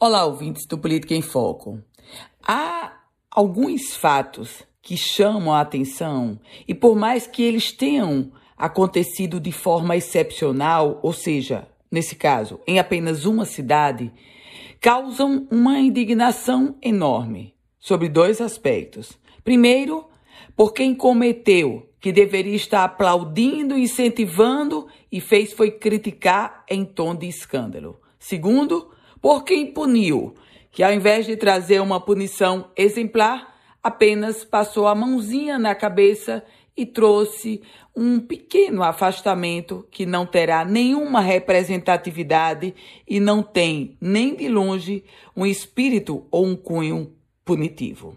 Olá, ouvintes do Política em Foco. Há alguns fatos que chamam a atenção e, por mais que eles tenham acontecido de forma excepcional, ou seja, nesse caso, em apenas uma cidade, causam uma indignação enorme sobre dois aspectos. Primeiro, por quem cometeu, que deveria estar aplaudindo, incentivando e fez foi criticar em tom de escândalo. Segundo, por quem puniu, que ao invés de trazer uma punição exemplar, apenas passou a mãozinha na cabeça e trouxe um pequeno afastamento que não terá nenhuma representatividade e não tem, nem de longe, um espírito ou um cunho punitivo.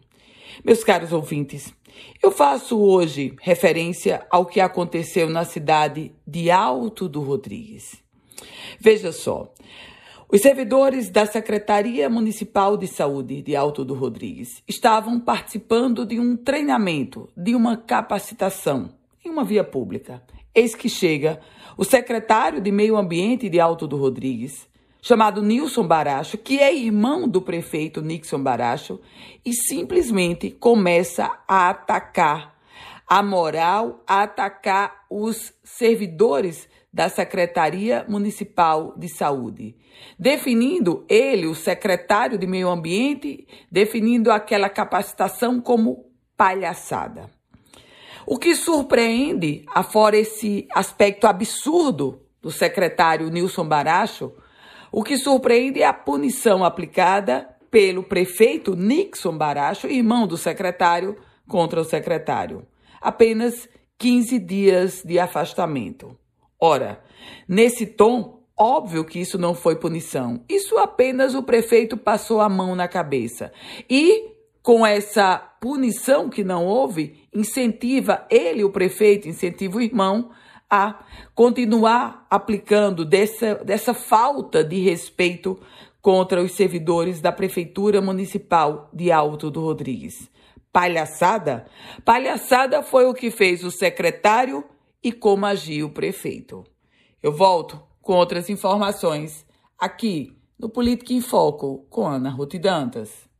Meus caros ouvintes, eu faço hoje referência ao que aconteceu na cidade de Alto do Rodrigues. Veja só, os servidores da Secretaria Municipal de Saúde de Alto do Rodrigues estavam participando de um treinamento, de uma capacitação em uma via pública. Eis que chega o secretário de Meio Ambiente de Alto do Rodrigues, chamado Nilson Baracho, que é irmão do prefeito Nixon Baracho, e simplesmente começa a atacar a moral, a atacar os servidores da Secretaria Municipal de Saúde, definindo ele, o secretário de Meio Ambiente, definindo aquela capacitação como palhaçada. O que surpreende, afora esse aspecto absurdo do secretário Nilson Baracho, o que surpreende é a punição aplicada pelo prefeito Nixon Baracho, irmão do secretário, contra o secretário. Apenas 15 dias de afastamento. Ora, nesse tom, óbvio que isso não foi punição. Isso apenas o prefeito passou a mão na cabeça. E com essa punição que não houve, incentiva ele, o prefeito, incentiva o irmão a continuar aplicando dessa, dessa falta de respeito contra os servidores da Prefeitura Municipal de Alto do Rodrigues. Palhaçada? Palhaçada foi o que fez o secretário e como agiu o prefeito. Eu volto com outras informações aqui no Política em Foco com Ana Ruth Dantas.